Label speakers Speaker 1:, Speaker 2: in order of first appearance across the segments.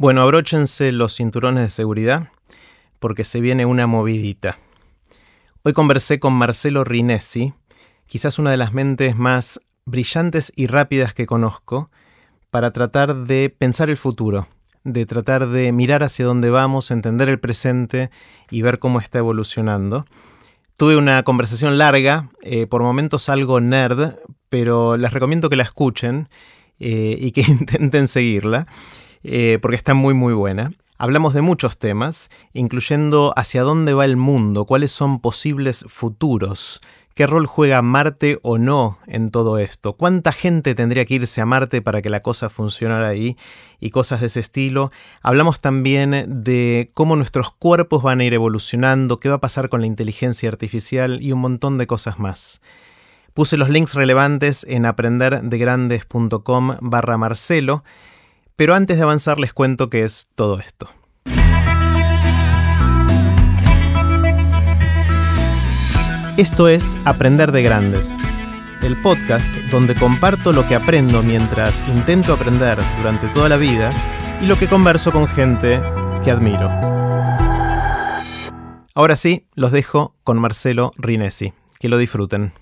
Speaker 1: Bueno, abróchense los cinturones de seguridad porque se viene una movidita. Hoy conversé con Marcelo Rinesi, quizás una de las mentes más brillantes y rápidas que conozco, para tratar de pensar el futuro, de tratar de mirar hacia dónde vamos, entender el presente y ver cómo está evolucionando. Tuve una conversación larga, eh, por momentos algo nerd, pero les recomiendo que la escuchen eh, y que intenten seguirla. Eh, porque está muy muy buena. Hablamos de muchos temas, incluyendo hacia dónde va el mundo, cuáles son posibles futuros, qué rol juega Marte o no en todo esto, cuánta gente tendría que irse a Marte para que la cosa funcionara ahí y cosas de ese estilo. Hablamos también de cómo nuestros cuerpos van a ir evolucionando, qué va a pasar con la inteligencia artificial y un montón de cosas más. Puse los links relevantes en aprenderdegrandes.com barra Marcelo pero antes de avanzar les cuento qué es todo esto. Esto es Aprender de Grandes, el podcast donde comparto lo que aprendo mientras intento aprender durante toda la vida y lo que converso con gente que admiro. Ahora sí, los dejo con Marcelo Rinesi. Que lo disfruten.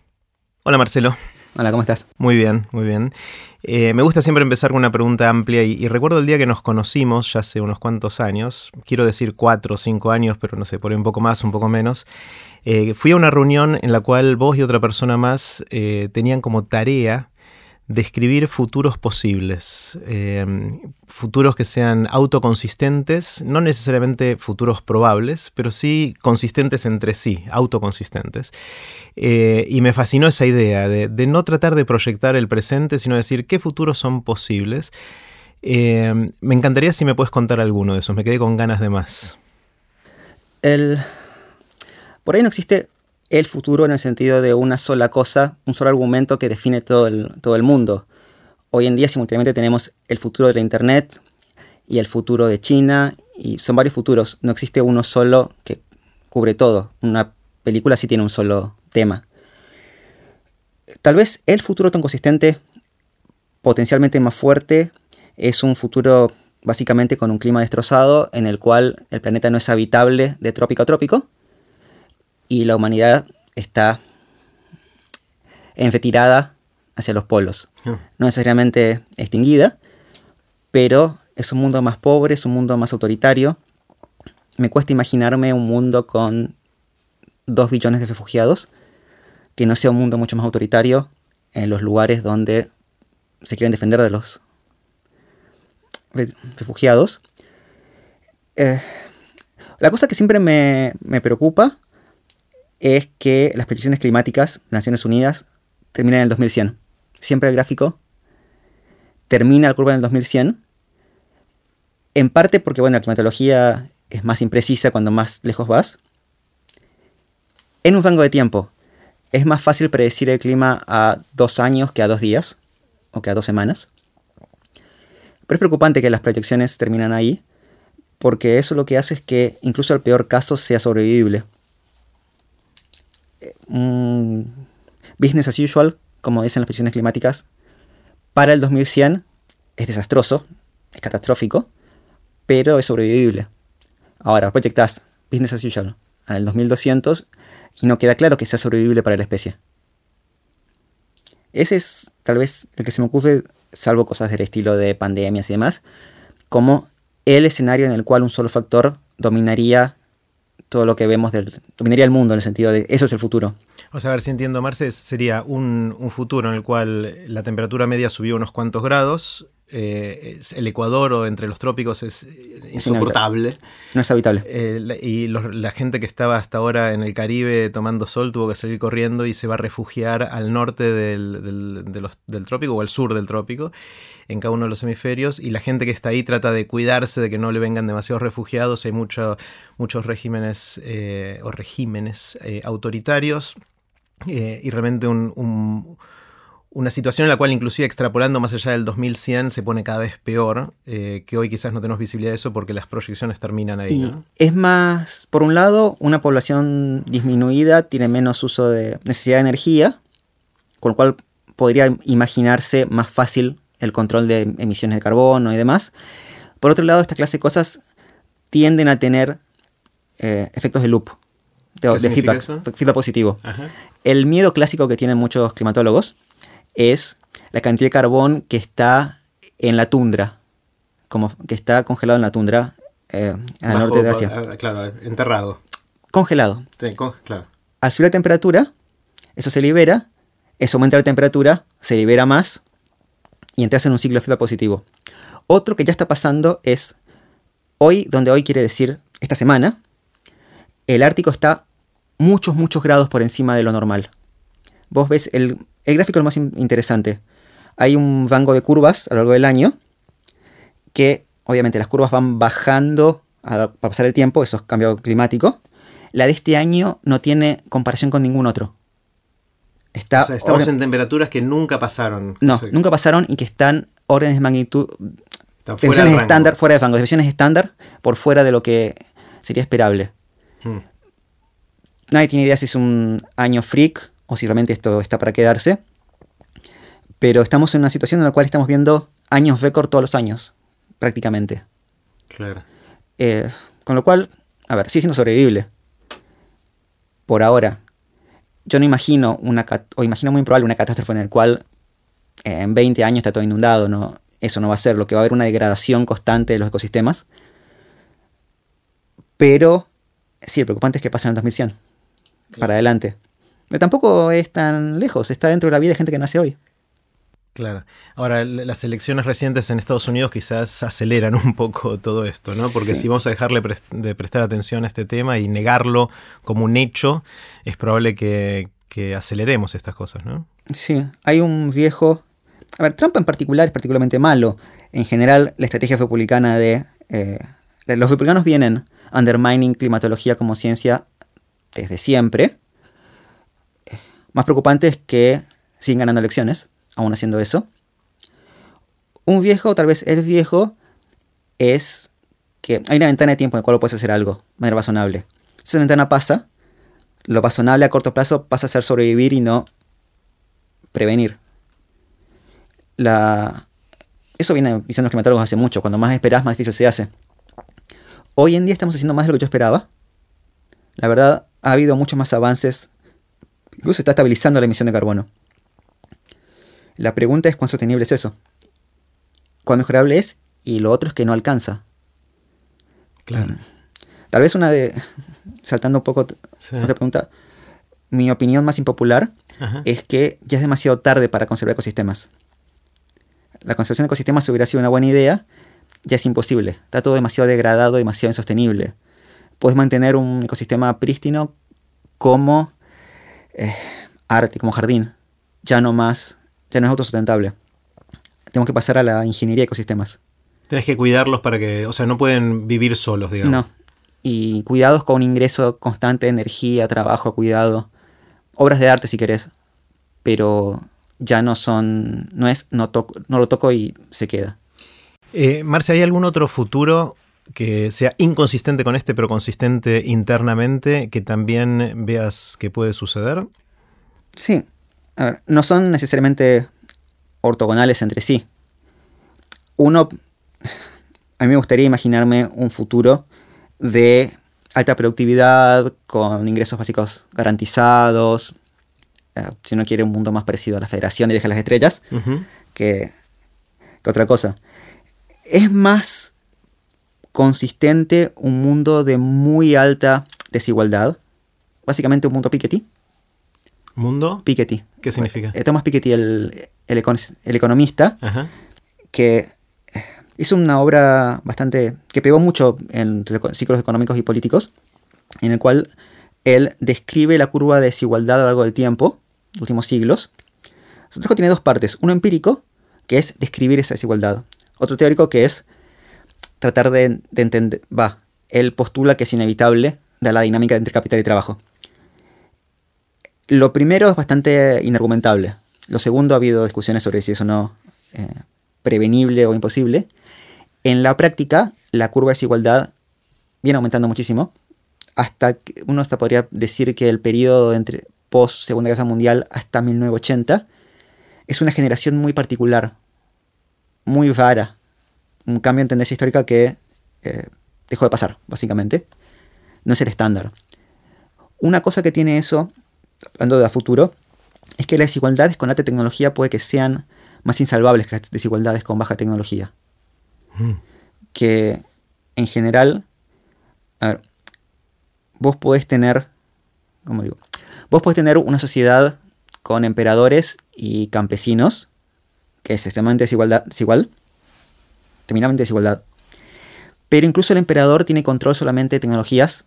Speaker 1: Hola Marcelo.
Speaker 2: Hola, ¿cómo estás?
Speaker 1: Muy bien, muy bien. Eh, me gusta siempre empezar con una pregunta amplia y, recuerdo el día que nos conocimos, ya hace unos cuantos años, quiero decir cuatro o cinco años, pero no sé, por ahí un poco más, un poco menos. Eh, fui a una reunión en la cual vos y otra persona más eh, tenían como tarea describir futuros posibles, em, futuros que sean autoconsistentes, no necesariamente futuros probables, pero sí consistentes entre sí, autoconsistentes. Eh, y me fascinó esa idea de, no tratar de proyectar el presente, sino decir qué futuros son posibles. Em, me encantaría si me puedes contar alguno de esos, me quedé con ganas de más.
Speaker 2: El... Por ahí no existe el futuro en el sentido de una sola cosa, un solo argumento que define todo el, mundo. Hoy en día simultáneamente tenemos el futuro de la Internet y el futuro de China, y son varios futuros, no existe uno solo que cubre todo. Una película sí tiene un solo tema. Tal vez el futuro tan consistente, potencialmente más fuerte, es un futuro básicamente con un clima destrozado en el cual el planeta no es habitable de trópico a trópico y la humanidad está en retirada hacia los polos. Ah. No necesariamente extinguida, pero es un mundo más pobre, es un mundo más autoritario. Me cuesta imaginarme un mundo con dos billones de refugiados, que no sea un mundo mucho más autoritario en los lugares donde se quieren defender de los refugiados. Eh, la cosa que siempre me, me preocupa es que las peticiones climáticas de Naciones Unidas terminan en el 2100. Siempre el gráfico termina la curva en el 2100. En parte porque, bueno, la climatología es más imprecisa cuando más lejos vas. En un rango de tiempo, es más fácil predecir el clima a dos años que a dos días o que a dos semanas. Pero es preocupante que las proyecciones terminan ahí, porque eso lo que hace es que incluso el peor caso sea sobrevivible business as usual, como dicen las previsiones climáticas, para el 2100 es desastroso, es catastrófico, pero es sobrevivible. Ahora, proyectas business as usual en el 2200 y no queda claro que sea sobrevivible para la especie. Ese es tal vez el que se me ocurre, salvo cosas del estilo de pandemias y demás, como el escenario en el cual un solo factor dominaría todo lo que vemos del, dominaría el mundo en el sentido de eso es el futuro.
Speaker 1: O sea, a ver si entiendo, Marce, sería un, un futuro en el cual la temperatura media subió unos cuantos grados, eh, el Ecuador o entre los trópicos es insoportable.
Speaker 2: No es habitable.
Speaker 1: Eh, y la gente que estaba hasta ahora en el Caribe tomando sol tuvo que salir corriendo y se va a refugiar al norte del, del, trópico o al sur del trópico, en cada uno de los hemisferios. Y la gente que está ahí trata de cuidarse de que no le vengan demasiados refugiados. Hay mucho, muchos regímenes eh, o regímenes autoritarios. y realmente un una situación en la cual inclusive extrapolando más allá del 2100 se pone cada vez peor, eh, que hoy quizás no tenemos visibilidad de eso porque las proyecciones terminan ahí.
Speaker 2: Es más, por un lado, una población disminuida tiene menos uso de necesidad de energía, con lo cual podría imaginarse más fácil el control de emisiones de carbono y demás. Por otro lado, esta clase de cosas tienden a tener eh, efectos de loop, de, feedback, feedback, positivo. El miedo clásico que tienen muchos climatólogos es la cantidad de carbón que está en la tundra, como que está congelado en la tundra eh, al norte de Asia.
Speaker 1: Ah, claro, enterrado.
Speaker 2: Congelado.
Speaker 1: Sí, claro.
Speaker 2: Al subir la temperatura, eso se libera, eso aumenta la temperatura, se libera más y entras en un ciclo de feedback positivo. Otro que ya está pasando es hoy, donde hoy quiere decir esta semana, el Ártico está muchos, muchos grados por encima de lo normal. Vos ves, el, el gráfico es más interesante. Hay un rango de curvas a lo largo del año que obviamente las curvas van bajando para pasar el tiempo, eso es cambio climático. La de este año no tiene comparación con ningún otro.
Speaker 1: Está estamos en temperaturas que nunca pasaron.
Speaker 2: No, nunca pasaron y que están órdenes de magnitud. fuera de estándar, fuera de rango, divisiones estándar por fuera de lo que sería esperable. Hmm. Nadie tiene idea si es un año freak o si realmente esto está para quedarse. Pero estamos en una situación en la cual estamos viendo años récord todos los años, prácticamente.
Speaker 1: Claro.
Speaker 2: Eh, con lo cual, a ver, sigue siendo sobrevivible. Por ahora. Yo no imagino una o imagino muy improbable una catástrofe en la cual eh, en 20 años está todo inundado, no, eso no va a ser, lo que va a haber una degradación constante de los ecosistemas. Pero sí, el preocupante es que pasa en el 2100, para adelante. Pero tampoco es tan lejos, está dentro de la vida de gente que nace hoy.
Speaker 1: Claro. Ahora, las elecciones recientes en Estados Unidos quizás aceleran un poco todo esto, ¿no? Porque si vamos a dejarle de prestar atención a este tema y negarlo como un hecho, es probable que, aceleremos estas cosas, ¿no?
Speaker 2: Sí, hay un viejo... A ver, Trump en particular es particularmente malo. En general, la estrategia republicana de... Eh, los republicanos vienen undermining climatología como ciencia desde siempre. Más preocupante es que siguen ganando elecciones aún haciendo eso. Un viejo, tal vez el viejo, es que hay una ventana de tiempo en la cual puedes hacer algo de manera razonable. Esa ventana pasa, lo razonable a corto plazo pasa a ser sobrevivir y no prevenir. La... Eso viene diciendo los climatólogos hace mucho. Cuando más esperas, más difícil se hace. Hoy en día estamos haciendo más de lo que yo esperaba. La verdad, ha habido muchos más avances. Incluso se está estabilizando la emisión de carbono. La pregunta es cuán sostenible es eso. Cuán mejorable es y lo otro es que no alcanza.
Speaker 1: Claro.
Speaker 2: Tal vez una de. Saltando un poco otra pregunta. Mi opinión más impopular es que ya es demasiado tarde para conservar ecosistemas. La conservación de ecosistemas hubiera sido una buena idea, ya es imposible. Está todo demasiado degradado, demasiado insostenible. Puedes mantener un ecosistema prístino como eh, arte, como jardín, ya no más ya no es autosustentable. Tenemos que pasar a la ingeniería de ecosistemas.
Speaker 1: Tienes que cuidarlos para que, o sea, no pueden vivir solos, digamos.
Speaker 2: No. Y cuidados con un ingreso constante de energía, trabajo, cuidado. Obras de arte si querés. Pero ya no son, no es, no, no lo toco y se queda.
Speaker 1: Eh, Marcia, ¿hay algún otro futuro que sea inconsistente con este, pero consistente internamente, que también veas que puede suceder?
Speaker 2: Sí, no son necesariamente ortogonales entre sí. Uno, a mí me gustaría imaginarme un futuro de alta productividad, con ingresos básicos garantizados, eh, si uno quiere un mundo más parecido a la Federación de Viajes a las Estrellas, que, que otra cosa. Es más consistente un mundo de muy alta desigualdad, básicamente un mundo Piketty,
Speaker 1: ¿Mundo?
Speaker 2: Piketty.
Speaker 1: ¿Qué significa?
Speaker 2: Eh, Thomas Piketty, el, el, economista, que hizo una obra bastante. que pegó mucho en ciclos económicos y políticos, en el cual él describe la curva de desigualdad a lo largo del tiempo, últimos siglos. Su trabajo tiene dos partes: uno empírico, que es describir esa desigualdad, otro teórico, que es tratar de, de entender. Va, él postula que es inevitable de la dinámica entre capital y trabajo. Lo primero es bastante inargumentable. Lo segundo, ha habido discusiones sobre si eso no eh, prevenible o imposible. En la práctica, la curva de desigualdad viene aumentando muchísimo. Hasta que uno hasta podría decir que el periodo entre post Segunda Guerra Mundial hasta 1980 es una generación muy particular, muy rara, un cambio en tendencia histórica que eh, dejó de pasar, básicamente. No es el estándar. Una cosa que tiene eso, hablando de a futuro, es que las desigualdades con alta tecnología puede que sean más insalvables que las desigualdades con baja tecnología.
Speaker 1: Mm.
Speaker 2: Que en general, a ver, vos podés tener, ¿cómo digo? Vos podés tener una sociedad con emperadores y campesinos, que es extremadamente desigual, terminamente desigualdad. Pero incluso el emperador tiene control solamente de tecnologías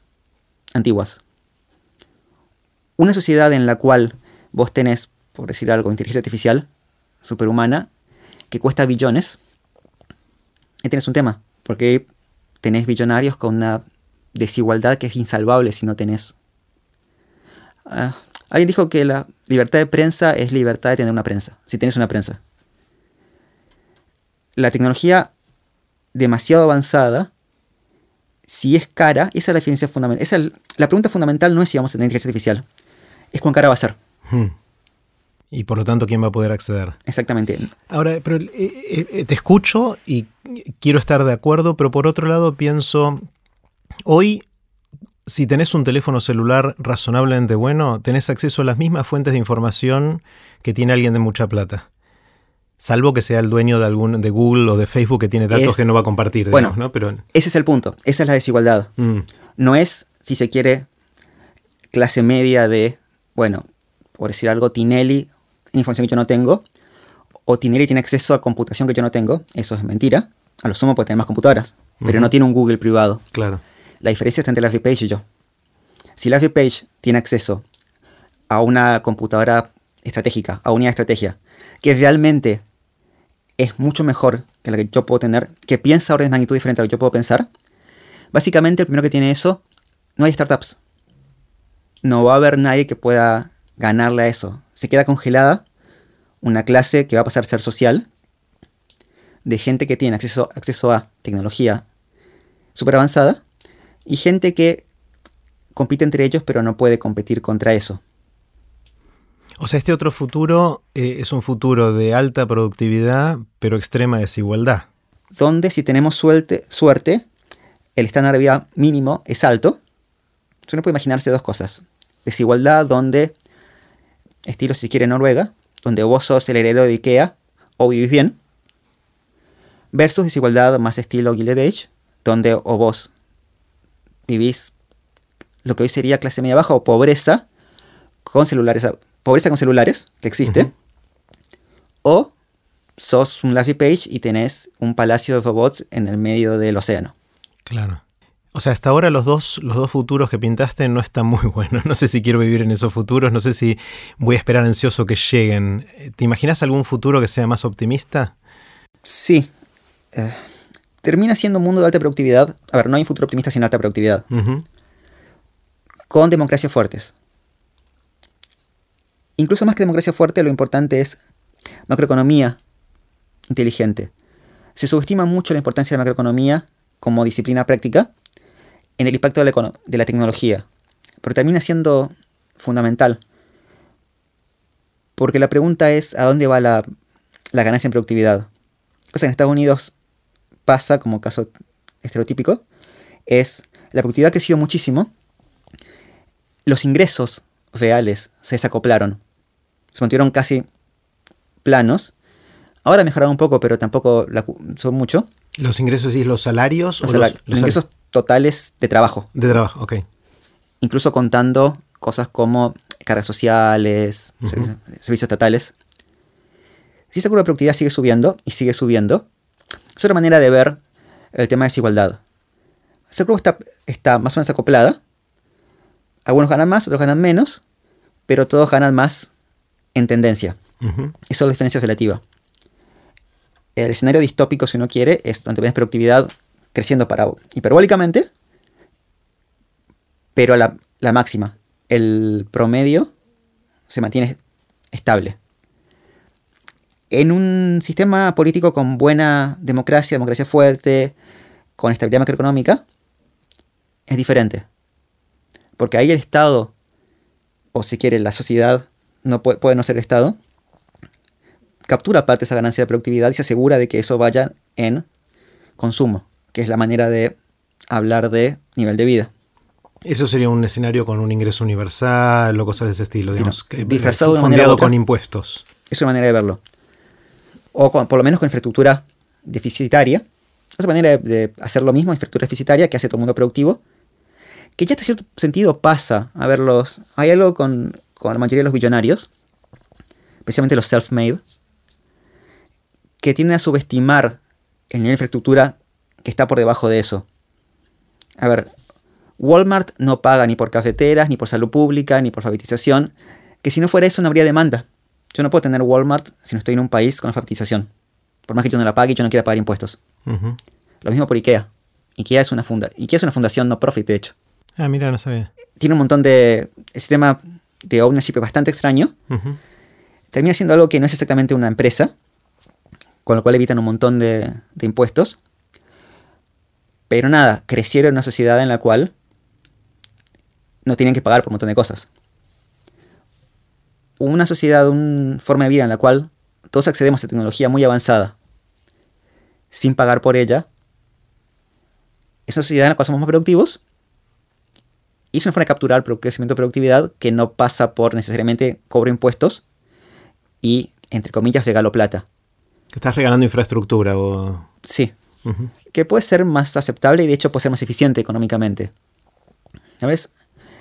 Speaker 2: antiguas. Una sociedad en la cual vos tenés, por decir algo, inteligencia artificial superhumana, que cuesta billones, ahí tenés un tema, porque tenés billonarios con una desigualdad que es insalvable si no tenés. Ah, alguien dijo que la libertad de prensa es libertad de tener una prensa, si tenés una prensa. La tecnología demasiado avanzada, si es cara, esa es la diferencia fundamental. Esa, la pregunta fundamental no es si vamos a tener inteligencia artificial, es cuán cara va a ser.
Speaker 1: Hmm. Y por lo tanto, ¿quién va a poder acceder?
Speaker 2: Exactamente.
Speaker 1: Ahora, pero eh, eh, te escucho y quiero estar de acuerdo, pero por otro lado pienso, hoy, si tenés un teléfono celular razonablemente bueno, tenés acceso a las mismas fuentes de información que tiene alguien de mucha plata. Salvo que sea el dueño de algún de Google o de Facebook que tiene datos
Speaker 2: Es-
Speaker 1: que no va a compartir,
Speaker 2: bueno,
Speaker 1: ¿no? Pero
Speaker 2: Ese es el punto, esa es la desigualdad.
Speaker 1: mm,
Speaker 2: No es, si se quiere, clase media de, bueno, por decir algo, Tinelli, información que yo no tengo, o Tinelli tiene acceso a computación que yo no tengo, eso es mentira. A lo sumo puede tener más computadoras, pero no tiene un Google privado.
Speaker 1: claro.
Speaker 2: La diferencia está entre Laffy Page y yo. Si Laffy Page tiene acceso a una computadora estratégica, a unidad de estrategia, que realmente es mucho mejor que la que yo puedo tener, que piensa órdenes de magnitud diferente a lo que yo puedo pensar, básicamente el primero que tiene eso, no hay startups. No va a haber nadie que pueda ganarle a eso. Se queda congelada una clase que va a pasar a ser social de gente que tiene acceso, acceso a tecnología súper avanzada y gente que compite entre ellos pero no puede competir contra eso.
Speaker 1: O sea, este otro futuro eh, es un futuro de alta productividad, pero extrema desigualdad.
Speaker 2: Donde si tenemos suerte, el estándar de vida mínimo es alto. Uno puede imaginarse dos cosas. Desigualdad donde, estilo si quiere Noruega, donde vos sos el heredero de Ikea o vivís bien, versus desigualdad más estilo Gilded Age, donde o vos vivís lo que hoy sería clase media baja o pobreza con celulares, pobreza con celulares, que existe, o sos un Laffy Page y tenés un palacio de robots en el medio del océano.
Speaker 1: Claro. O sea, hasta ahora los dos, los dos futuros que pintaste no están muy buenos. No sé si quiero vivir en esos futuros, no sé si voy a esperar ansioso que lleguen. ¿Te imaginas algún futuro que sea más optimista?
Speaker 2: Sí. eh, termina siendo un mundo de alta productividad. A ver, no hay un futuro optimista sin alta productividad. Con democracias fuertes. Incluso más que democracia fuerte, lo importante es macroeconomía inteligente. Se subestima mucho la importancia de la macroeconomía como disciplina práctica en el impacto de la, tecnología, pero termina siendo fundamental. Porque la pregunta es a dónde va la, la ganancia en productividad. Cosa que en Estados Unidos pasa como caso estereotípico, es la productividad ha crecido muchísimo, los ingresos reales se desacoplaron, se mantuvieron casi planos, ahora mejoraron un poco, pero tampoco la son mucho,
Speaker 1: ¿Los ingresos y los salarios?
Speaker 2: o
Speaker 1: o
Speaker 2: sea,
Speaker 1: los, los
Speaker 2: los ingresos totales de trabajo,
Speaker 1: de trabajo, ok.
Speaker 2: incluso contando cosas como cargas sociales, servicios, servicios estatales. Si esa curva de productividad sigue subiendo y sigue subiendo, es otra manera de ver el tema de desigualdad. Esa curva está, está más o menos acoplada. Algunos ganan más, otros ganan menos, pero todos ganan más en tendencia.
Speaker 1: Ujú.
Speaker 2: Eso es la diferencia relativa. El escenario distópico, si uno quiere, es donde ves productividad creciendo para hiperbólicamente, pero a la, la máxima. El promedio se mantiene estable. En un sistema político con buena democracia, democracia fuerte, con estabilidad macroeconómica, es diferente. Porque ahí el Estado, o si quiere la sociedad, no puede, puede no ser el Estado, captura parte de esa ganancia de productividad y se asegura de que eso vaya en consumo, que es la manera de hablar de nivel de vida.
Speaker 1: Eso sería un escenario con un ingreso universal o cosas de ese estilo, digamos,
Speaker 2: disfrazado de manera otra.
Speaker 1: con impuestos.
Speaker 2: Es una manera de verlo. O con- por lo menos con infraestructura deficitaria. Otra manera de, de hacer lo mismo, infraestructura deficitaria, que hace todo el mundo productivo. Que ya hasta cierto sentido pasa. A ver, los, hay algo con, con la mayoría de los billonarios, especialmente los self-made, que tienden a subestimar el nivel de infraestructura que está por debajo de eso. A ver, Walmart no paga ni por cafeteras, ni por salud pública, ni por alfabetización, que si no fuera eso no habría demanda. Yo no puedo tener Walmart si no estoy en un país con alfabetización. Por más que yo no la pague y yo no quiera pagar impuestos. Lo mismo por IKEA. IKEA es una, funda IKEA es una fundación no profit, de hecho.
Speaker 1: Ah, mira, no sabía.
Speaker 2: Tiene un montón de... El sistema de ownership es bastante extraño. Termina siendo algo que no es exactamente una empresa, con lo cual evitan un montón de, de impuestos. Pero nada, crecieron en una sociedad en la cual no tienen que pagar por un montón de cosas. Una sociedad, una forma de vida en la cual todos accedemos a tecnología muy avanzada sin pagar por ella. Es una sociedad en la cual somos más productivos. Y es una forma de capturar crecimiento de productividad que no pasa por necesariamente cobro impuestos y, entre comillas, regalo plata.
Speaker 1: Que estás regalando infraestructura o...
Speaker 2: Sí, que puede ser más aceptable y de hecho puede ser más eficiente económicamente. ¿Sabes?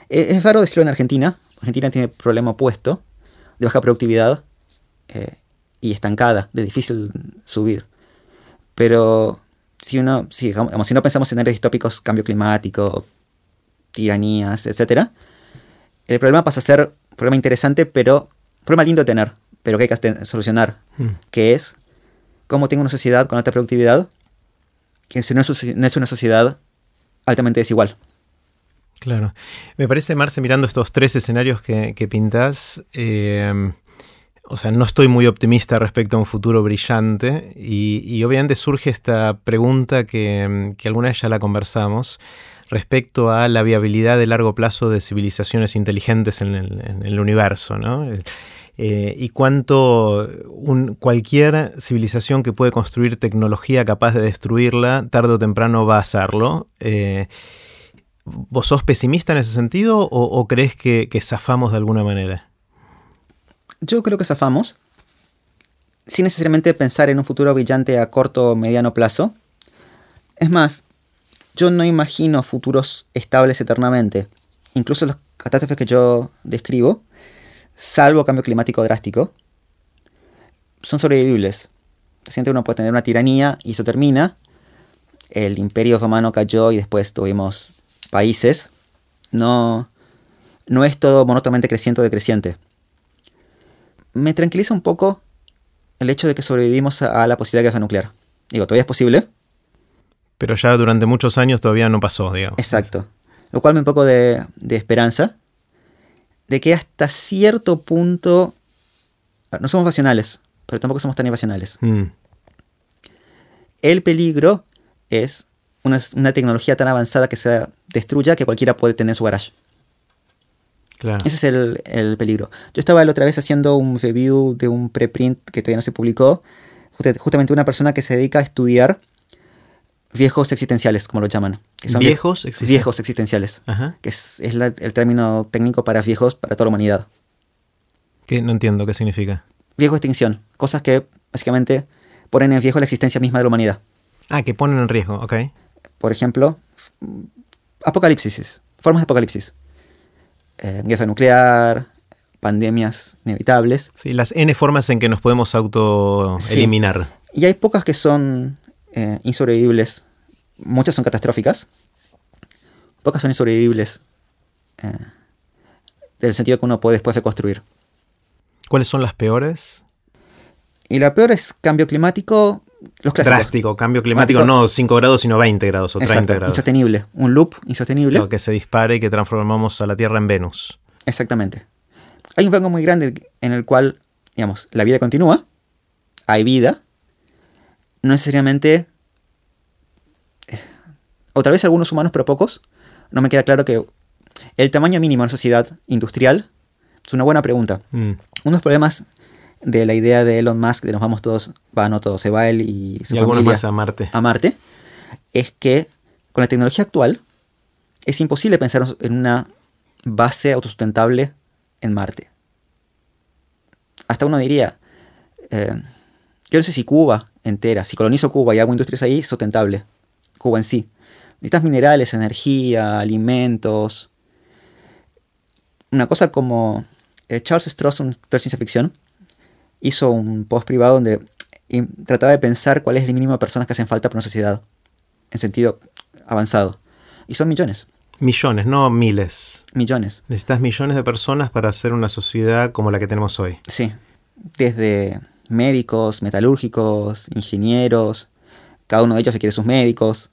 Speaker 2: Eh, Es raro decirlo en Argentina. Argentina tiene el problema opuesto de baja productividad eh, y estancada, de difícil subir. Pero si uno, si, digamos, si no pensamos en escenarios distópicos, cambio climático, tiranías, etc., el problema pasa a ser un problema interesante, pero un problema lindo de tener, pero que hay que solucionar,
Speaker 1: Mm.
Speaker 2: que es cómo tengo una sociedad con alta productividad que si no es, no es una sociedad altamente desigual.
Speaker 1: Claro. Me parece, Marce, mirando estos tres escenarios que, que pintás, eh, o sea, no estoy muy optimista respecto a un futuro brillante y, y obviamente surge esta pregunta que, que alguna vez ya la conversamos respecto a la viabilidad de largo plazo de civilizaciones inteligentes en el, universo, ¿no? Eh, y cuánto cualquier civilización que puede construir tecnología capaz de destruirla, tarde o temprano va a hacerlo. Eh, ¿Vos sos pesimista en ese sentido o, o crees que, que zafamos de alguna manera?
Speaker 2: Yo creo que zafamos, sin necesariamente pensar en un futuro brillante a corto o mediano plazo. Es más, yo no imagino futuros estables eternamente. Incluso las catástrofes que yo describo, salvo cambio climático drástico, son sobrevivibles. Siempre uno puede tener una tiranía y eso termina. El imperio romano cayó y después tuvimos países. No, no es todo monótonamente creciente o decreciente. Me tranquiliza un poco el hecho de que sobrevivimos a, a la posibilidad de guerra nuclear. Digo, todavía es posible.
Speaker 1: Pero ya durante muchos años todavía no pasó, digamos.
Speaker 2: Exacto. Lo cual me un poco de, de esperanza de que hasta cierto punto no somos racionales, pero tampoco somos tan irracionales.
Speaker 1: Mm,
Speaker 2: El peligro es una, una tecnología tan avanzada que se destruya que cualquiera puede tener en su garage.
Speaker 1: claro.
Speaker 2: Ese es el, el peligro. Yo estaba la otra vez haciendo un review de un preprint que todavía no se publicó. Justa- Justamente una persona que se dedica a estudiar viejos existenciales, como lo llaman. Que son vie-
Speaker 1: ¿Viejos existen-
Speaker 2: Viejos existenciales.
Speaker 1: Ajá.
Speaker 2: Que es, es la- el término técnico para viejos para toda la humanidad.
Speaker 1: Que no entiendo qué significa.
Speaker 2: Viejo extinción. Cosas que básicamente ponen en riesgo la existencia misma de la humanidad.
Speaker 1: Ah, que ponen en riesgo, ok.
Speaker 2: Por ejemplo, apocalipsis. Formas de apocalipsis. Eh, guerra nuclear, pandemias inevitables.
Speaker 1: Sí, las N formas en que nos podemos auto-eliminar.
Speaker 2: Y hay pocas que son eh, insobrevivibles. Muchas son catastróficas. Pocas son insobrevivibles. eh, del sentido que uno puede después reconstruir.
Speaker 1: ¿Cuáles son las peores?
Speaker 2: Y la peor es cambio climático. Los clásicos.
Speaker 1: Drástico, cambio climático, no 5 grados, sino 20 grados o 30
Speaker 2: Exacto,
Speaker 1: grados.
Speaker 2: Insostenible. Un loop insostenible.
Speaker 1: Lo que se dispare y que transformamos a la Tierra en Venus.
Speaker 2: Exactamente. Hay un rango muy grande en el cual, digamos, la vida continúa, hay vida, no necesariamente, eh, o tal vez algunos humanos, pero pocos, no me queda claro que el tamaño mínimo en una sociedad industrial es una buena pregunta.
Speaker 1: Mm,
Speaker 2: Uno de los problemas de la idea de Elon Musk de nos vamos todos, va, no todos, se va él y su
Speaker 1: Y
Speaker 2: familia
Speaker 1: más a Marte.
Speaker 2: a Marte, es que con la tecnología actual es imposible pensar en una base autosustentable en Marte. Hasta uno diría, eh, yo no sé si Cuba entera, si colonizo Cuba y hago industrias ahí, sustentable. Cuba en sí. Necesitas minerales, energía, alimentos. Una cosa como eh, Charles Stross, un autor de ciencia ficción, hizo un post privado donde trataba de pensar cuál es el mínimo de personas que hacen falta para una sociedad en sentido avanzado. Y son millones.
Speaker 1: Millones, no miles.
Speaker 2: Millones.
Speaker 1: Necesitas millones de personas para hacer una sociedad como la que tenemos hoy.
Speaker 2: Sí. Desde médicos, metalúrgicos, ingenieros, cada uno de ellos quiere sus médicos.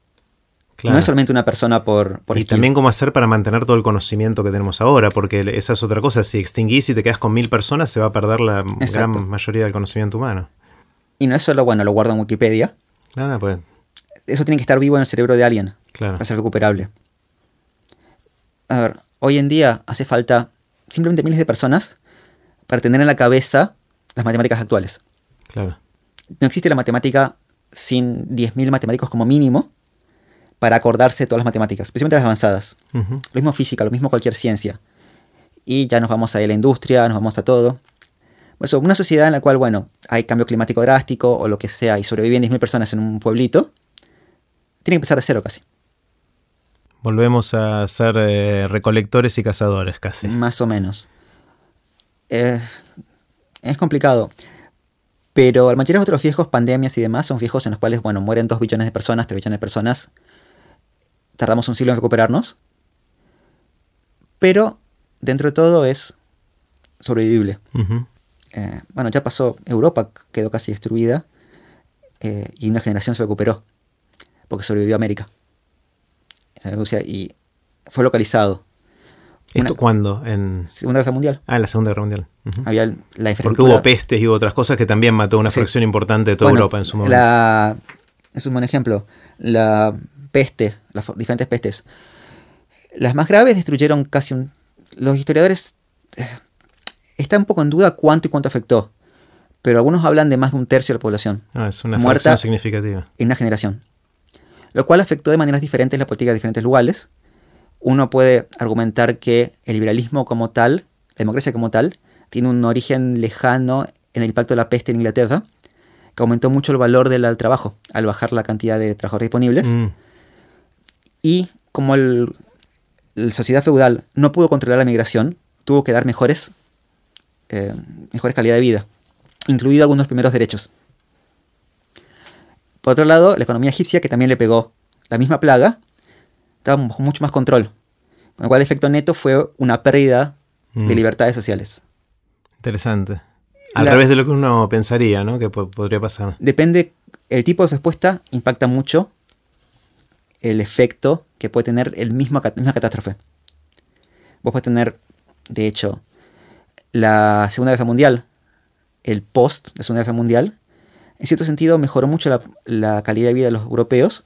Speaker 2: No es solamente una persona por... por
Speaker 1: y también cómo hacer para mantener todo el conocimiento que tenemos ahora, porque esa es otra cosa. Si extinguís y te quedas con mil personas, se va a perder la gran mayoría del conocimiento humano.
Speaker 2: Y no es solo, bueno, lo guardo en Wikipedia.
Speaker 1: Claro, pues.
Speaker 2: Eso tiene que estar vivo en el cerebro de alguien
Speaker 1: claro.
Speaker 2: para ser recuperable. A ver, hoy en día hace falta simplemente miles de personas para tener en la cabeza las matemáticas actuales.
Speaker 1: Claro.
Speaker 2: No existe la matemática sin 10.000 matemáticos como mínimo para acordarse de todas las matemáticas, especialmente las avanzadas. Lo mismo física, lo mismo cualquier ciencia. Y ya nos vamos a la industria, nos vamos a todo. Por eso, una sociedad en la cual, bueno, hay cambio climático drástico o lo que sea y sobreviven 10.000 personas en un pueblito, tiene que empezar de cero casi.
Speaker 1: Volvemos a ser eh, recolectores y cazadores casi.
Speaker 2: Más o menos. Eh, es complicado. Pero al mayoría de otros viejos, pandemias y demás, son viejos en los cuales, bueno, mueren 2 billones de personas, 3 billones de personas. Tardamos un siglo en recuperarnos. Pero dentro de todo es sobrevivible. Eh, bueno, ya pasó, Europa quedó casi destruida eh, y una generación se recuperó porque sobrevivió América. Y fue localizado.
Speaker 1: ¿Esto cuándo? En
Speaker 2: Segunda Guerra Mundial.
Speaker 1: Ah, en la Segunda Guerra Mundial.
Speaker 2: Había la
Speaker 1: Porque hubo pestes y hubo otras cosas que también mató una fracción importante de toda Europa en su momento.
Speaker 2: La... Es un buen ejemplo. La peste, las diferentes pestes. Las más graves destruyeron casi un... Los historiadores... Eh, están un poco en duda cuánto y cuánto afectó. Pero algunos hablan de más de un tercio de la población.
Speaker 1: Ah, es una muerta significativa.
Speaker 2: En una generación. Lo cual afectó de maneras diferentes la política de diferentes lugares uno puede argumentar que el liberalismo como tal, la democracia como tal, tiene un origen lejano en el impacto de la peste en Inglaterra, que aumentó mucho el valor del trabajo al bajar la cantidad de trabajadores disponibles. Mm. Y como la sociedad feudal no pudo controlar la migración, tuvo que dar mejores, eh, mejores calidad de vida, incluido algunos primeros derechos. Por otro lado, la economía egipcia, que también le pegó la misma plaga, estaba mucho más control. Con lo cual el efecto neto fue una pérdida de mm. libertades sociales.
Speaker 1: Interesante. Al revés de lo que uno pensaría, ¿no? Que podría pasar.
Speaker 2: Depende, el tipo de respuesta impacta mucho el efecto que puede tener el mismo, la misma catástrofe. Vos podés tener, de hecho, la Segunda Guerra Mundial, el post de la Segunda Guerra Mundial, en cierto sentido mejoró mucho la, la calidad de vida de los europeos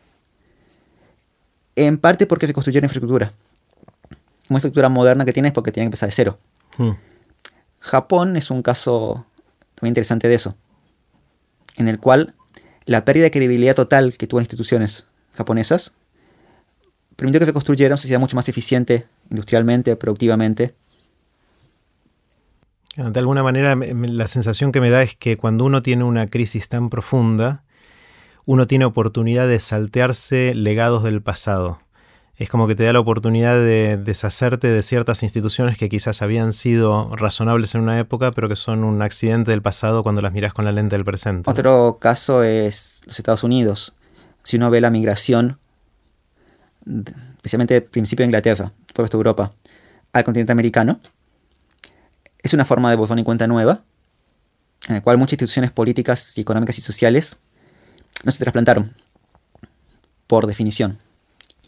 Speaker 2: en parte porque se construyeron infraestructura. Una infraestructura moderna que tienes porque tiene que empezar de cero. Hmm. Japón es un caso también interesante de eso, en el cual la pérdida de credibilidad total que tuvo en instituciones japonesas permitió que se construyera una sociedad mucho más eficiente industrialmente, productivamente.
Speaker 1: De alguna manera, la sensación que me da es que cuando uno tiene una crisis tan profunda, uno tiene oportunidad de saltearse legados del pasado. Es como que te da la oportunidad de deshacerte de ciertas instituciones que quizás habían sido razonables en una época, pero que son un accidente del pasado cuando las miras con la lente del presente.
Speaker 2: Otro caso es los Estados Unidos. Si uno ve la migración, especialmente al principio de Inglaterra, por esta Europa, al continente americano, es una forma de botón y cuenta nueva, en la cual muchas instituciones políticas y económicas y sociales no se trasplantaron, por definición.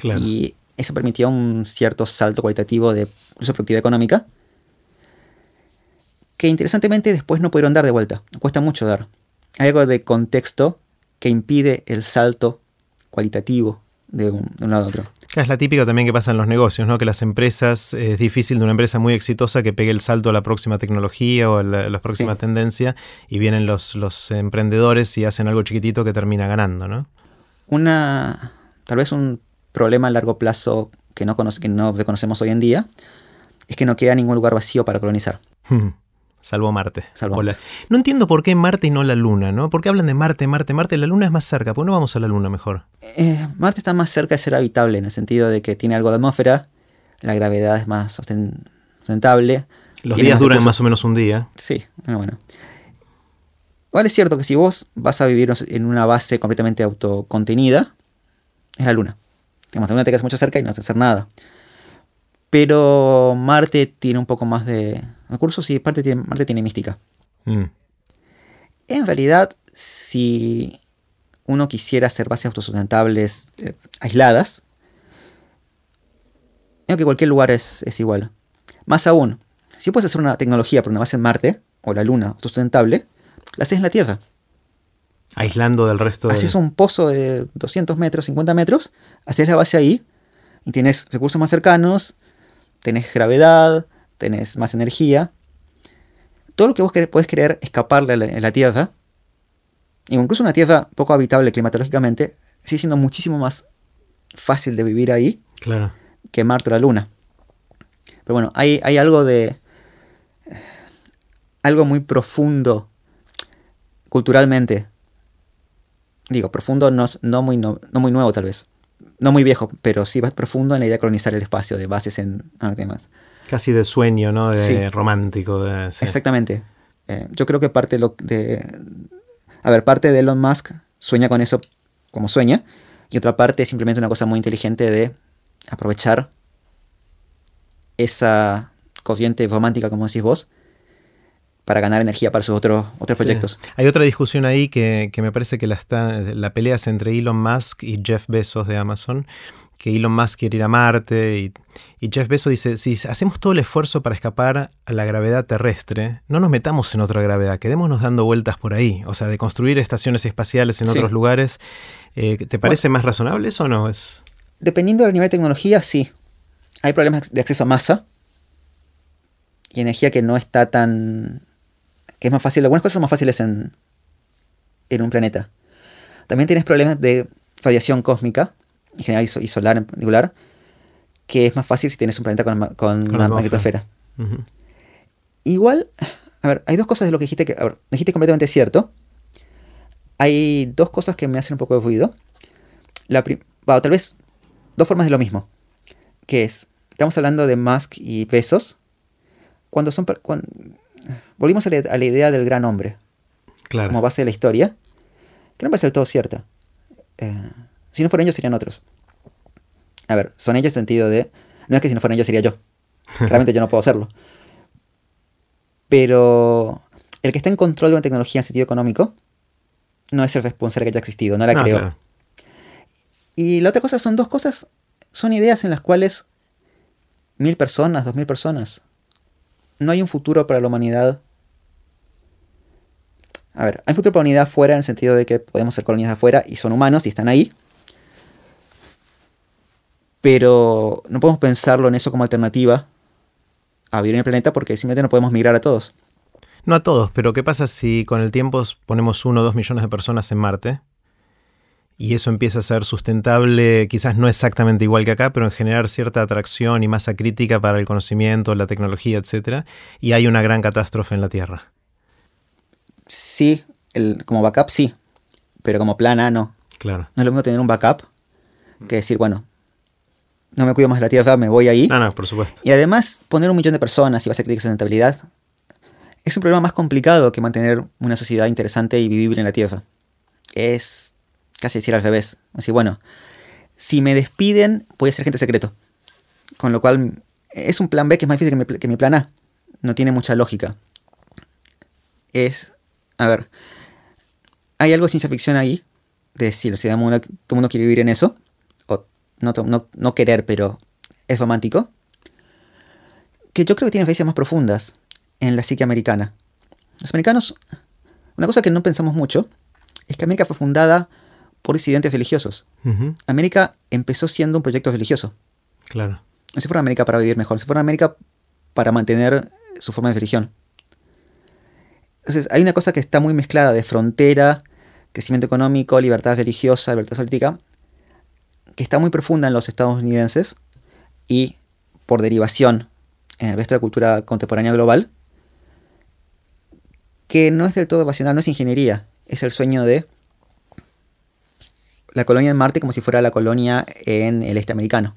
Speaker 2: Y eso permitió un cierto salto cualitativo de incluso productividad económica, que interesantemente después no pudieron dar de vuelta. Cuesta mucho dar. Hay algo de contexto que impide el salto cualitativo de un, lado a otro.
Speaker 1: Es la típica también que pasa en los negocios, ¿no? Que las empresas, es difícil de una empresa muy exitosa que pegue el salto a la próxima tecnología o a la, próxima tendencia y vienen los, los emprendedores y hacen algo chiquitito que termina ganando, ¿no?
Speaker 2: Una tal vez un problema a largo plazo que no, que no conocemos hoy en día es que no queda ningún lugar vacío para colonizar.
Speaker 1: Salvo Marte. Salvo. No entiendo por qué Marte y no la Luna, ¿no? ¿Por qué hablan de Marte, Marte, Marte? La Luna es más cerca. ¿Por qué no vamos a la Luna mejor?
Speaker 2: Eh, Marte está más cerca de ser habitable, en el sentido de que tiene algo de atmósfera, la gravedad es más sustentable.
Speaker 1: Los días duran más o menos un día.
Speaker 2: Sí, bueno. Igual es cierto que si vos vas a vivir en una base completamente autocontenida, es la Luna. Digamos, la Luna te quedas mucho cerca y no vas a hacer nada. Pero Marte tiene un poco más de recursos y Marte tiene, Marte tiene mística. Mm. En realidad, si uno quisiera hacer bases autosustentables eh, aisladas, creo que cualquier lugar es, igual. Más aún, si puedes hacer una tecnología para una base en Marte o la Luna autosustentable, la haces en la Tierra.
Speaker 1: Aislando del resto
Speaker 2: de... Haces un pozo de 200 metros, 50 metros, haces la base ahí y tienes recursos más cercanos, tenés gravedad, tenés más energía. Todo lo que vos podés querer escaparle a la, Tierra, incluso una Tierra poco habitable climatológicamente, sigue siendo muchísimo más fácil de vivir ahí que Marte o la Luna. Pero bueno, hay, hay algo de. algo muy profundo culturalmente. Digo, profundo no, no, muy, no muy nuevo tal vez no muy viejo, pero sí más profundo en la idea de colonizar el espacio, de bases en temas.
Speaker 1: Casi de sueño, ¿no? De romántico.
Speaker 2: Exactamente. Eh, yo creo que parte de, A ver, parte de Elon Musk sueña con eso como sueña, y otra parte es simplemente una cosa muy inteligente de aprovechar esa corriente romántica, como decís vos, para ganar energía para sus otros, otros proyectos.
Speaker 1: Hay otra discusión ahí que, me parece que la, está, la pelea es entre Elon Musk y Jeff Bezos de Amazon, que Elon Musk quiere ir a Marte y, Jeff Bezos dice, si hacemos todo el esfuerzo para escapar a la gravedad terrestre, no nos metamos en otra gravedad, quedémonos dando vueltas por ahí, o sea, de construir estaciones espaciales en otros lugares. Eh, ¿Te parece más razonable eso o no? Es...
Speaker 2: Dependiendo del nivel de tecnología, sí. Hay problemas de acceso a masa y energía que no está tan que es más fácil, algunas cosas son más fáciles en, en un planeta. También tienes problemas de radiación cósmica, en general y solar en particular, que es más fácil si tienes un planeta con, una magnetosfera. Igual, a ver, hay dos cosas de lo que dijiste que, a ver, dijiste completamente cierto. Hay dos cosas que me hacen un poco de ruido. La tal vez dos formas de lo mismo. Que es, estamos hablando de Musk y Pesos. Cuando son, cuando, volvimos a la, idea del gran hombre como base de la historia, que no parece del todo cierta. Eh, si no fueran ellos, serían otros. A ver, son ellos en el sentido de, no es que si no fueran ellos sería yo. Realmente yo no puedo hacerlo. Pero el que está en control de una tecnología en sentido económico no es el responsable que haya existido, no la creó. Y la otra cosa son dos cosas, son ideas en las cuales mil personas, dos mil personas no hay un futuro para la humanidad. A ver, hay un futuro para la humanidad fuera en el sentido de que podemos ser colonias afuera y son humanos y están ahí. Pero no podemos pensarlo en eso como alternativa a vivir en el planeta porque simplemente no podemos migrar a todos.
Speaker 1: No a todos, pero ¿qué pasa si con el tiempo ponemos uno o dos millones de personas en Marte? Y eso empieza a ser sustentable, quizás no exactamente igual que acá, pero en generar cierta atracción y masa crítica para el conocimiento, la tecnología, etc. Y hay una gran catástrofe en la Tierra.
Speaker 2: Sí, el, como backup sí, pero como plan A no.
Speaker 1: Claro.
Speaker 2: No es lo mismo tener un backup que decir, bueno, no me cuido más de la Tierra, me voy ahí.
Speaker 1: No, no, por supuesto.
Speaker 2: Y además, poner un millón de personas y base crítica de sustentabilidad es un problema más complicado que mantener una sociedad interesante y vivible en la Tierra. Es casi decir al revés. Así, bueno, si me despiden, voy a ser gente secreto. Con lo cual, es un plan B que es más difícil que mi, plan A. No tiene mucha lógica. Es, a ver, hay algo de ciencia ficción ahí, de decir, si todo el mundo quiere vivir en eso, o no, no, querer, pero es romántico, que yo creo que tiene raíces más profundas en la psique americana. Los americanos, una cosa que no pensamos mucho, es que América fue fundada por disidentes religiosos. América empezó siendo un proyecto religioso.
Speaker 1: Claro.
Speaker 2: No se fue a América para vivir mejor, se fue a América para mantener su forma de religión. Entonces, hay una cosa que está muy mezclada de frontera, crecimiento económico, libertad religiosa, libertad política, que está muy profunda en los estadounidenses y por derivación en el resto de la cultura contemporánea global, que no es del todo pasional, no es ingeniería, es el sueño de la colonia en Marte como si fuera la colonia en el este americano,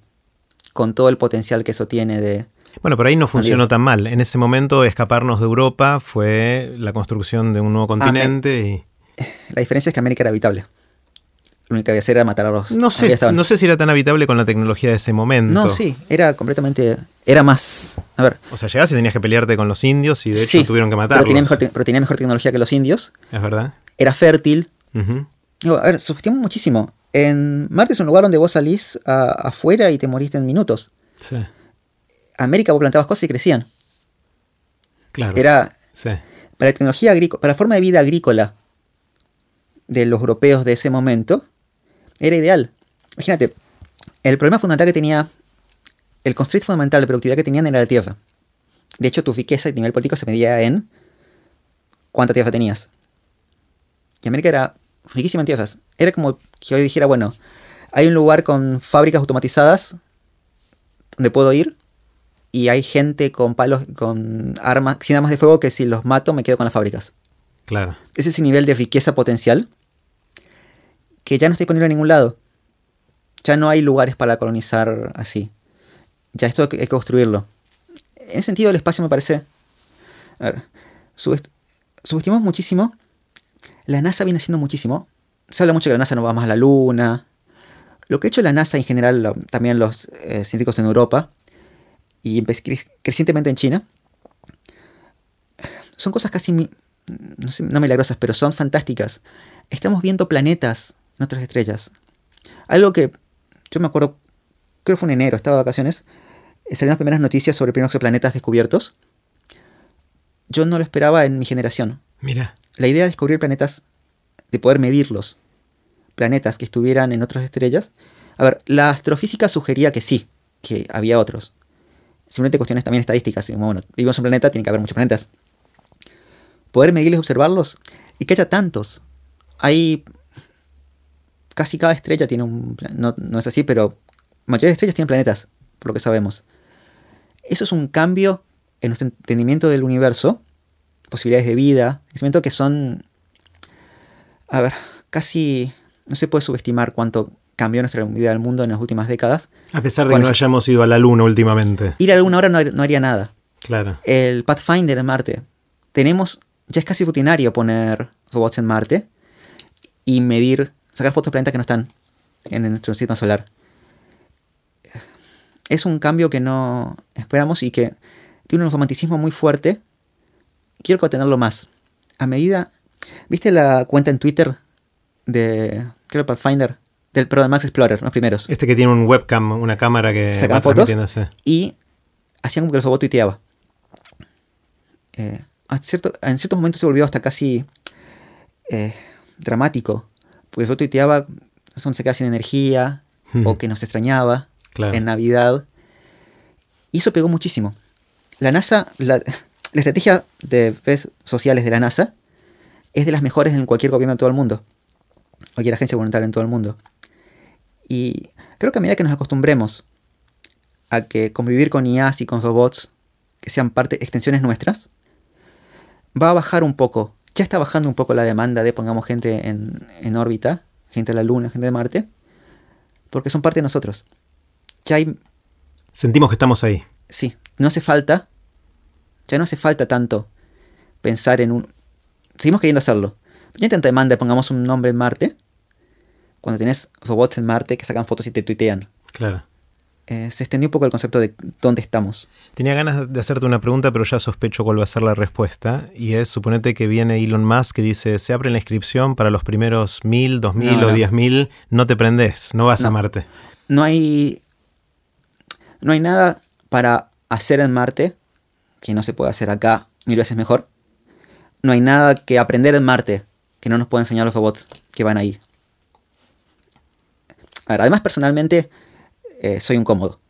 Speaker 2: con todo el potencial que eso tiene de...
Speaker 1: Bueno, por ahí no funcionó tan mal. En ese momento escaparnos de Europa fue la construcción de un nuevo
Speaker 2: Ah,
Speaker 1: continente y...
Speaker 2: La diferencia es que América era habitable. Lo único que había que hacer era matar a los...
Speaker 1: No sé, no sé si era tan habitable con la tecnología de ese momento.
Speaker 2: No, sí, era completamente... Era más... A ver,
Speaker 1: O sea, llegás y tenías que pelearte con los indios y de hecho
Speaker 2: sí,
Speaker 1: tuvieron que
Speaker 2: pero
Speaker 1: matarlos.
Speaker 2: tenía, mejor te- pero tenía mejor tecnología que los indios.
Speaker 1: Es verdad.
Speaker 2: Era fértil.
Speaker 1: Ujú.
Speaker 2: Digo, a ver, subestimamos muchísimo. En Marte es un lugar donde vos salís a- afuera y te moriste en minutos.
Speaker 1: Sí,
Speaker 2: América vos plantabas cosas y crecían.
Speaker 1: claro.
Speaker 2: Era
Speaker 1: Sí.
Speaker 2: para la tecnología agrícola, para la forma de vida agrícola de los europeos de ese momento, era ideal. Imagínate, el problema fundamental que tenía, el constraint fundamental de productividad que tenían era la tierra. De hecho, tu riqueza y nivel político se medía en cuánta tierra tenías. Y América era riquísima en tierras. Era como que hoy dijera, bueno, hay un lugar con fábricas automatizadas donde puedo ir y hay gente con palos, con armas, sin armas de fuego que si los mato me quedo con las fábricas.
Speaker 1: Claro.
Speaker 2: Es ese nivel de riqueza potencial que ya no está disponible en ningún lado. Ya no hay lugares para colonizar así. Ya esto hay que hay que construirlo. En ese sentido, el espacio me parece. A ver, subest- subestimamos muchísimo. La NASA viene haciendo muchísimo. Se habla mucho que la NASA no va más a la Luna. Lo que ha hecho la NASA en general, también los eh, científicos en Europa y crecientemente en China, son cosas casi no, milagrosas, pero son fantásticas. Estamos viendo planetas en otras estrellas. Algo que yo me acuerdo, creo que fue en enero, estaba de vacaciones, salieron las primeras noticias sobre primeros exoplanetas descubiertos. Yo no lo esperaba en mi generación.
Speaker 1: Mira.
Speaker 2: La idea de descubrir planetas, de poder medirlos, planetas que estuvieran en otras estrellas. A ver, la astrofísica sugería que sí, que había otros. Simplemente cuestiones también estadísticas. Bueno, vivimos un planeta, tiene que haber muchos planetas. Poder medirlos observarlos, y que haya tantos. Hay. Casi cada estrella tiene un. No, no es así, pero. La mayoría de estrellas tienen planetas, por lo que sabemos. Eso es un cambio en nuestro entendimiento del universo posibilidades de vida, pensamiento que son, a ver, casi no se puede subestimar cuánto cambió nuestra vida del mundo en las últimas décadas.
Speaker 1: A pesar de que no hayamos ido a la luna últimamente.
Speaker 2: Ir a alguna hora no, har- no haría nada.
Speaker 1: Claro.
Speaker 2: El Pathfinder en Marte, tenemos, ya es casi rutinario poner robots en Marte y medir, sacar fotos de planetas que no están en nuestro sistema solar. Es un cambio que no esperamos y que tiene un romanticismo muy fuerte. Quiero tenerlo más. A medida. ¿Viste la cuenta en Twitter de. Creo Pathfinder? Del, pero de Max Explorer, los primeros.
Speaker 1: Este que tiene un webcam, una cámara que
Speaker 2: ¿Sacan
Speaker 1: va
Speaker 2: fotos? y hacían como que el robot tuiteaba. Eh, a cierto- en ciertos momentos se volvió hasta casi eh, dramático, porque el robot tuiteaba son se queda sin energía
Speaker 1: Hmm.
Speaker 2: o que nos extrañaba
Speaker 1: Claro.
Speaker 2: en Navidad. Y eso pegó muchísimo. La NASA, la, la estrategia de redes sociales de la NASA es de las mejores en cualquier gobierno de todo el mundo, cualquier agencia gubernamental en todo el mundo. Y creo que a medida que nos acostumbremos a que convivir con IAs y con robots que sean parte, extensiones nuestras, va a bajar un poco. Ya está bajando un poco la demanda de pongamos gente en, en órbita, gente de la Luna, gente de Marte, porque son parte de nosotros. Ya hay,
Speaker 1: Sentimos que estamos ahí.
Speaker 2: sí, no hace falta, ya no hace falta tanto pensar en un... Seguimos queriendo hacerlo. Ya hay tanta demanda, de pongamos un nombre en Marte, cuando tenés robots en Marte que sacan fotos y te tuitean.
Speaker 1: Claro.
Speaker 2: Eh, se extendió un poco el concepto de dónde estamos.
Speaker 1: Tenía ganas de hacerte una pregunta, pero ya sospecho cuál va a ser la respuesta. Y es, suponete que viene Elon Musk que dice, se abre la inscripción para los primeros mil, dos mil o diez mil, no te prendes, no vas a. Marte.
Speaker 2: no hay no hay nada para hacer en Marte que no se pueda hacer acá mil veces mejor. No hay nada que aprender en Marte que no nos pueda enseñar los robots que van ahí. A ver, además personalmente eh, soy un cómodo.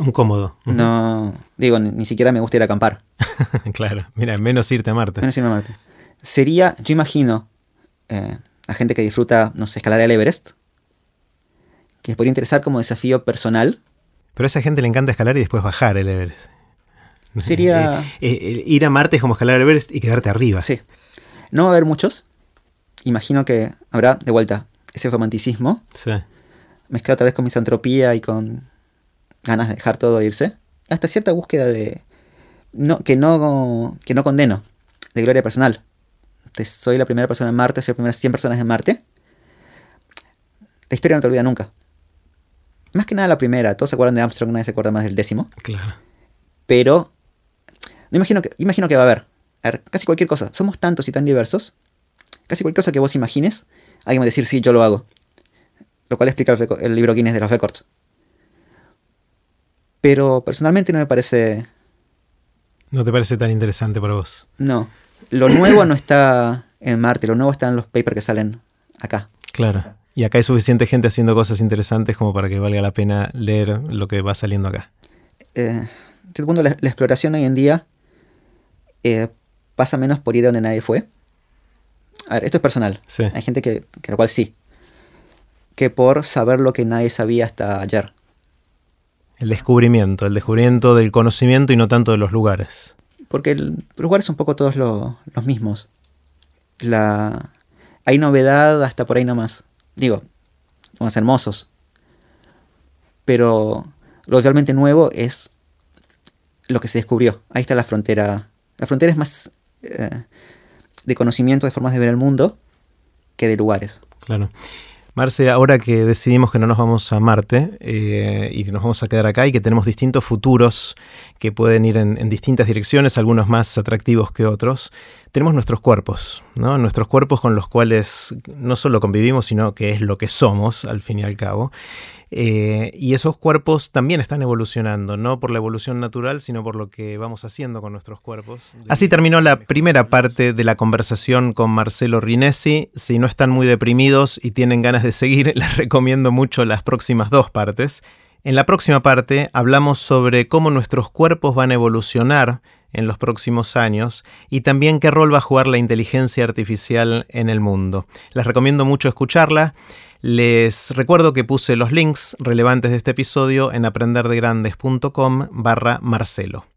Speaker 1: Un cómodo.
Speaker 2: No, digo, ni, ni siquiera me gusta ir a acampar.
Speaker 1: claro. Mira, menos irte a Marte.
Speaker 2: Menos irme a Marte. Sería, yo imagino, eh, a gente que disfruta, no sé, escalar el Everest, que podría interesar como desafío personal.
Speaker 1: Pero a esa gente le encanta escalar y después bajar el Everest.
Speaker 2: Sería...
Speaker 1: Eh, eh, ir a Marte es como escalar el Everest y quedarte arriba.
Speaker 2: Sí. No va a haber muchos. Imagino que habrá, de vuelta, ese romanticismo.
Speaker 1: Sí.
Speaker 2: Mezclado tal vez con misantropía y con ganas de dejar todo e irse. Hasta cierta búsqueda de... No, que, no, que no condeno, de gloria personal. Te soy la primera persona en Marte, soy las primeras 100 personas en Marte. La historia no te olvida nunca. Más que nada la primera. Todos se acuerdan de Armstrong, nadie se acuerda más del décimo.
Speaker 1: Claro.
Speaker 2: Pero imagino que, imagino que va a haber. A ver, casi cualquier cosa. Somos tantos y tan diversos. Casi cualquier cosa que vos imagines, alguien va a decir, sí, yo lo hago. Lo cual explica el, el libro Guinness de los Records. Pero personalmente no me parece...
Speaker 1: ¿No te parece tan interesante para vos?
Speaker 2: No. Lo nuevo no está en Marte, lo nuevo está en los papers que salen acá.
Speaker 1: Claro. Y acá hay suficiente gente haciendo cosas interesantes como para que valga la pena leer lo que va saliendo acá.
Speaker 2: Eh, este punto, la, la, exploración hoy en día eh, pasa menos por ir a donde nadie fue. A ver, esto es personal.
Speaker 1: Sí.
Speaker 2: Hay gente que, que lo cual sí. Que por saber lo que nadie sabía hasta ayer.
Speaker 1: El descubrimiento, el descubrimiento del conocimiento y no tanto de los lugares.
Speaker 2: Porque los lugares son un poco todos lo, los mismos. La, hay novedad hasta por ahí nomás. Digo, son hermosos. Pero lo realmente nuevo es lo que se descubrió. Ahí está la frontera. La frontera es más eh, de conocimiento, de formas de ver el mundo, que de lugares.
Speaker 1: Claro. Marce, ahora que decidimos que no nos vamos a Marte eh, y que nos vamos a quedar acá y que tenemos distintos futuros que pueden ir en, distintas direcciones, algunos más atractivos que otros, tenemos nuestros cuerpos, ¿no? Nuestros cuerpos con los cuales no solo convivimos, sino que es lo que somos, al fin y al cabo. Eh, y esos cuerpos también están evolucionando, no por la evolución natural, sino por lo que vamos haciendo con nuestros cuerpos. Así terminó la primera parte de la conversación con Marcelo Rinesi. Si no están muy deprimidos y tienen ganas de seguir, les recomiendo mucho las próximas dos partes. En la próxima parte hablamos sobre cómo nuestros cuerpos van a evolucionar en los próximos años y también qué rol va a jugar la inteligencia artificial en el mundo. Les recomiendo mucho escucharla. Les recuerdo que puse los links relevantes de este episodio en aprenderdegrandes.com barra Marcelo.